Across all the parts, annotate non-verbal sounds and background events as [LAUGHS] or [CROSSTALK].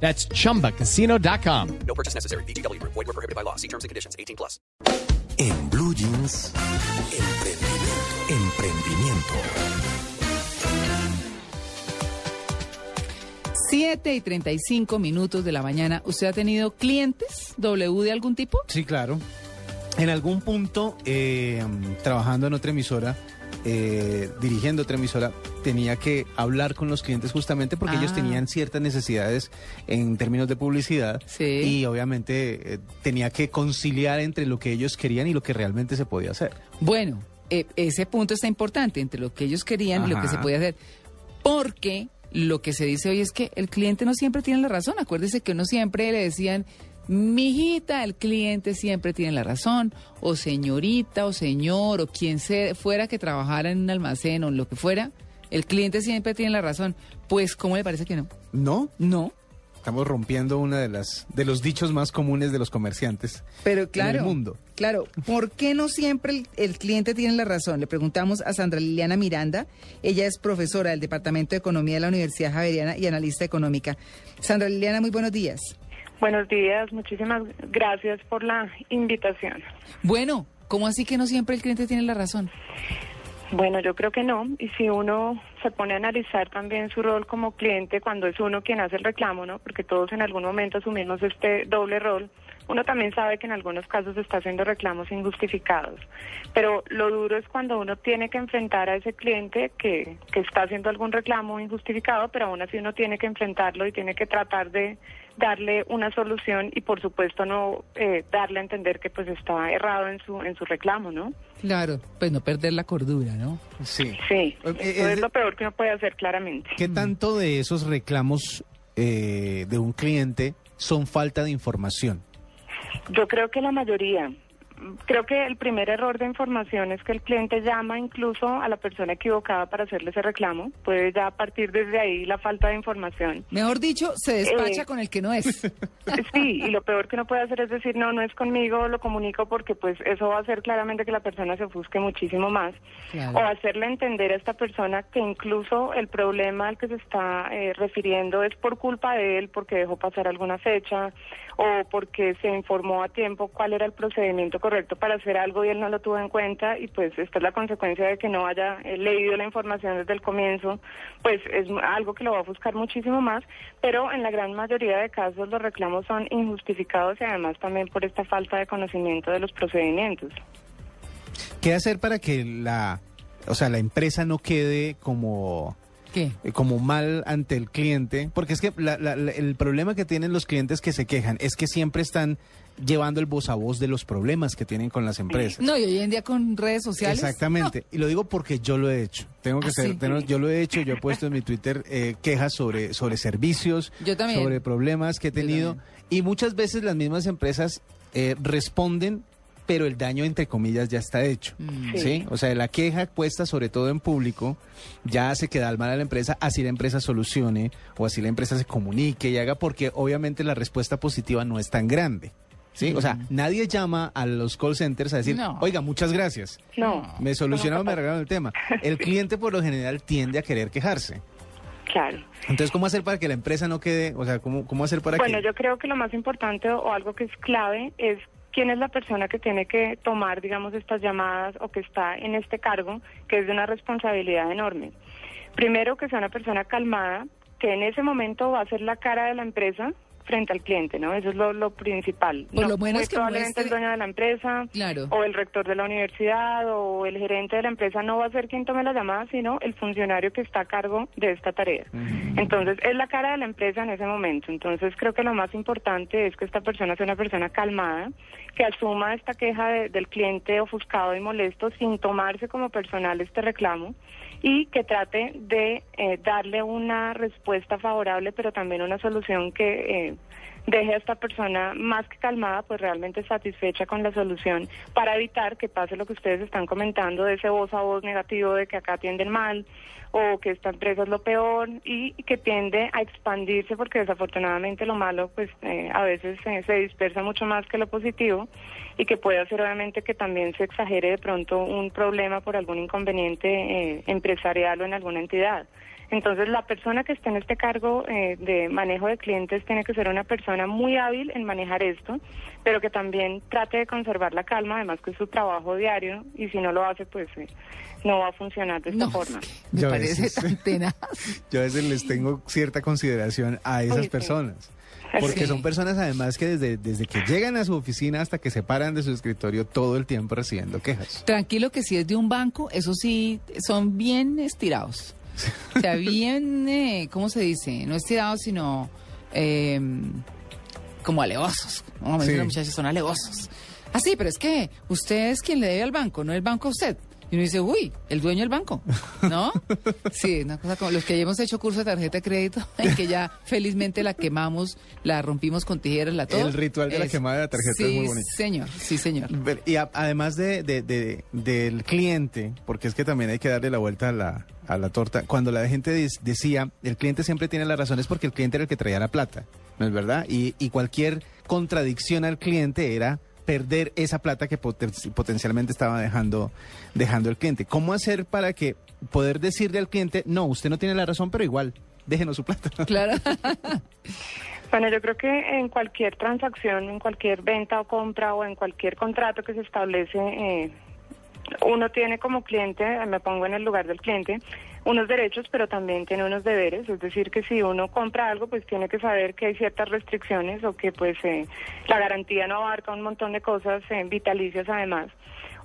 That's chumbacasino.com. No purchase necessary. BGW. Void were prohibited by law. See terms and conditions. 18 plus. En Blue Jeans, emprendimiento. Emprendimiento. 7 y 35 minutos de la mañana. ¿Usted ha tenido clientes W de algún tipo? Sí, claro. En algún punto, eh, trabajando en otra emisora, eh, dirigiendo otra emisora, tenía que hablar con los clientes justamente porque ellos Ah. tenían ciertas necesidades en términos de publicidad Sí. y obviamente eh, tenía que conciliar entre lo que ellos querían y lo que realmente se podía hacer. Bueno, eh, ese punto está importante entre lo que ellos querían y lo que se podía hacer. Porque lo que se dice hoy es que el cliente no siempre tiene la razón. Acuérdese que no siempre le decían, mijita, el cliente siempre tiene la razón, o señorita, o señor, o quien se, fuera que trabajara en un almacén o en lo que fuera, el cliente siempre tiene la razón. Pues, ¿cómo le parece que no? ¿No? No. Estamos rompiendo uno de las de los dichos más comunes de los comerciantes. Pero claro, el mundo. claro, ¿por qué no siempre el, el cliente tiene la razón? Le preguntamos a Sandra Liliana Miranda, ella es profesora del Departamento de Economía de la Universidad Javeriana y analista económica. Sandra Liliana, muy buenos días. Buenos días, muchísimas gracias por la invitación. Bueno, ¿cómo así que no siempre el cliente tiene la razón? Bueno, yo creo que no, y si uno se pone a analizar también su rol como cliente cuando es uno quien hace el reclamo, ¿no? Porque todos en algún momento asumimos este doble rol. Uno también sabe que en algunos casos está haciendo reclamos injustificados, pero lo duro es cuando uno tiene que enfrentar a ese cliente que, que está haciendo algún reclamo injustificado, pero aún así uno tiene que enfrentarlo y tiene que tratar de darle una solución y por supuesto no eh, darle a entender que pues está errado en su en su reclamo, ¿no? Claro, pues no perder la cordura, ¿no? Sí. Sí, Eh, eso es es lo peor que uno puede hacer claramente. ¿Qué tanto de esos reclamos eh, de un cliente son falta de información? Yo creo que la mayoría. Creo que el primer error de información es que el cliente llama incluso a la persona equivocada para hacerle ese reclamo. Puede ya partir desde ahí la falta de información. Mejor dicho, se despacha Eh. con el que no es. [LAUGHS] Sí, y lo peor que uno puede hacer es decir, no, no es conmigo, lo comunico porque pues eso va a hacer claramente que la persona se ofusque muchísimo más. Claro. O hacerle entender a esta persona que incluso el problema al que se está eh, refiriendo es por culpa de él, porque dejó pasar alguna fecha o porque se informó a tiempo cuál era el procedimiento correcto para hacer algo y él no lo tuvo en cuenta y pues esta es la consecuencia de que no haya eh, leído la información desde el comienzo, pues es algo que lo va a buscar muchísimo más, pero en la gran mayoría de casos los reclamos son injustificados y además también por esta falta de conocimiento de los procedimientos. ¿Qué hacer para que la, o sea, la empresa no quede como ¿Qué? eh, como mal ante el cliente? Porque es que la- la- la- el problema que tienen los clientes que se quejan es que siempre están llevando el voz a voz de los problemas que tienen con las empresas. No, y hoy en día con redes sociales. Exactamente. Y lo digo porque yo lo he hecho. Tengo que ¿Ah, ser, sí? tengo- yo lo he hecho, yo he puesto en mi Twitter eh, quejas sobre, sobre servicios, Yo también. sobre problemas que he tenido. Y muchas veces las mismas empresas eh, responden, pero el daño, entre comillas, ya está hecho. Mm. Sí. ¿sí? O sea, la queja puesta sobre todo en público ya hace quedar mal a la empresa, así la empresa solucione o así la empresa se comunique y haga, porque obviamente la respuesta positiva no es tan grande. ¿Sí? O sea, nadie llama a los call centers a decir, Mm. No. oiga, muchas gracias. No. Me solucionaron, me [LAUGHS] arreglaron el tema. El cliente por lo general tiende a querer quejarse. Claro. Entonces, ¿cómo hacer para que la empresa no quede? O sea, ¿cómo, cómo hacer para Bueno, que...? yo creo que lo más importante o algo que es clave es quién es la persona que tiene que tomar, digamos, estas llamadas o que está en este cargo, que es de una responsabilidad enorme. Primero, que sea una persona calmada, que en ese momento va a ser la cara de la empresa frente al cliente, ¿no? Eso es lo, lo principal. Por No, lo menos muy que probablemente el muestre- dueño de la empresa Claro. o el rector de la universidad o el gerente de la empresa no va a ser quien tome la llamada, sino el funcionario que está a cargo de esta tarea. Entonces, es la cara de la empresa en ese momento. Entonces, creo que lo más importante es que esta persona sea una persona calmada, que asuma esta queja de- del cliente ofuscado y molesto sin tomarse como personal este reclamo y que trate de eh, darle una respuesta favorable, pero también una solución que eh, deje a esta persona más que calmada, pues realmente satisfecha con la solución para evitar que pase lo que ustedes están comentando de ese voz a voz negativo de que acá atienden mal o que esta empresa es lo peor y que tiende a expandirse porque desafortunadamente lo malo pues eh, a veces eh, se dispersa mucho más que lo positivo y que puede hacer obviamente que también se exagere de pronto un problema por algún inconveniente eh, empresarial o en alguna entidad. Entonces, la persona que esté en este cargo eh, de manejo de clientes tiene que ser una persona muy hábil en manejar esto, pero que también trate de conservar la calma, además que es su trabajo diario, y si no lo hace, pues eh, no va a funcionar de esta No, forma. me Yo a parece veces- tan tenaz. [LAUGHS] Yo a veces les tengo cierta consideración a esas Ay, sí. personas. Porque Sí. son personas además que desde, desde que llegan a su oficina hasta que se paran de su escritorio todo el tiempo recibiendo quejas. Tranquilo que si es de un banco, eso sí, son bien estirados. O sea, bien, eh, ¿cómo se dice? No estirados, sino eh, como alevosos. Me dicen Sí. los muchachos, son alevosos. Ah, sí, pero es que usted es quien le debe al banco, no el banco a usted. Y uno dice, uy, el dueño del banco, ¿no? [LAUGHS] Sí, una cosa como los que ya hemos hecho curso de tarjeta de crédito, [LAUGHS] en que ya felizmente la quemamos, la rompimos con tijeras, la todo. El ritual de la quemada de la tarjeta es sí, muy bonito. señor, sí, señor. Y a- además de, de- de- del cliente, porque es que también hay que darle la vuelta a la, a la torta, cuando la gente decía, el cliente siempre tiene la razón, es porque el cliente era el que traía la plata, ¿no es verdad? Y, y cualquier contradicción al cliente era perder esa plata que poten- potencialmente estaba dejando, dejando el cliente. ¿Cómo hacer para que poder decirle al cliente, no, usted no tiene la razón, pero igual, déjenos su plata? [LAUGHS] [LAUGHS] Claro. Bueno, yo creo que en cualquier transacción, en cualquier venta o compra o en cualquier contrato que se establece, eh, uno tiene como cliente, me pongo en el lugar del cliente, unos derechos, pero también tiene unos deberes. Es decir, que si uno compra algo, pues tiene que saber que hay ciertas restricciones o que pues eh, la garantía no abarca un montón de cosas eh, vitalicias además.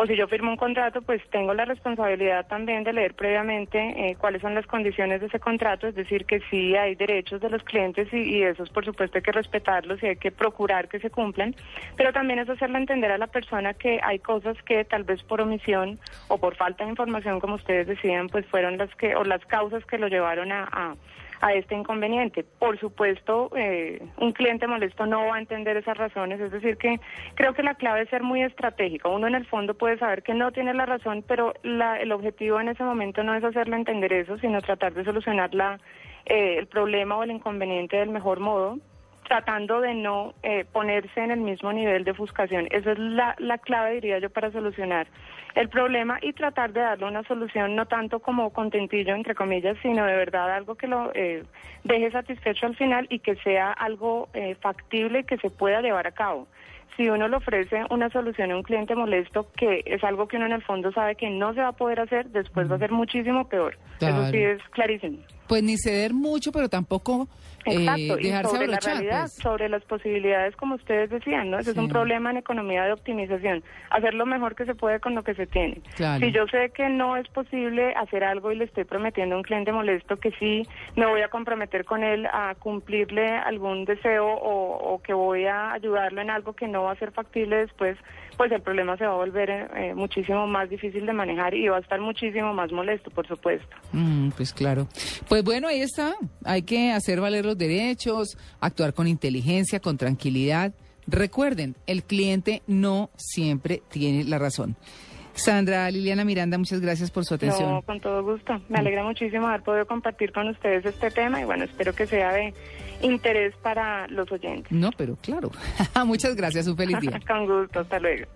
O si yo firmo un contrato, pues tengo la responsabilidad también de leer previamente eh, cuáles son las condiciones de ese contrato, es decir, que sí hay derechos de los clientes y, y esos por supuesto hay que respetarlos y hay que procurar que se cumplan, pero también es hacerle entender a la persona que hay cosas que tal vez por omisión o por falta de información, como ustedes decían, pues fueron las que, o las causas que lo llevaron a... a a este inconveniente. Por supuesto, eh, un cliente molesto no va a entender esas razones, es decir, que creo que la clave es ser muy estratégico. Uno en el fondo puede saber que no tiene la razón, pero la- el objetivo en ese momento no es hacerle entender eso, sino tratar de solucionar la, eh, el problema o el inconveniente del mejor modo tratando de no eh, ponerse en el mismo nivel de ofuscación. Esa es la, la clave, diría yo, para solucionar el problema y tratar de darle una solución no tanto como contentillo, entre comillas, sino de verdad algo que lo eh, deje satisfecho al final y que sea algo eh, factible y que se pueda llevar a cabo. Si uno le ofrece una solución a un cliente molesto, que es algo que uno en el fondo sabe que no se va a poder hacer, después va a ser muchísimo peor. Claro. Eso sí es clarísimo. Pues ni ceder mucho, pero tampoco eh, Exacto, y dejarse sobre la abrochar. realidad, pues. sobre las posibilidades, como ustedes decían, ¿no? Ese es un problema en economía de optimización, hacer lo mejor que se puede con lo que se tiene. Claro. Si yo sé que no es posible hacer algo y le estoy prometiendo a un cliente molesto que sí me voy a comprometer con él a cumplirle algún deseo o, o que voy a ayudarlo en algo que no va a ser factible después, pues el problema se va a volver eh, eh, muchísimo más difícil de manejar y va a estar muchísimo más molesto, por supuesto. Mm, pues claro. Pues bueno, ahí está. Hay que hacer valer los derechos, actuar con inteligencia, con tranquilidad. Recuerden, el cliente no siempre tiene la razón. Sandra Liliana Miranda, muchas gracias por su atención. No, con todo gusto. Me alegra muchísimo haber podido compartir con ustedes este tema y bueno, espero que sea de interés para los oyentes. No, pero claro. [LAUGHS] muchas gracias. Un feliz día. [LAUGHS] con gusto, hasta luego.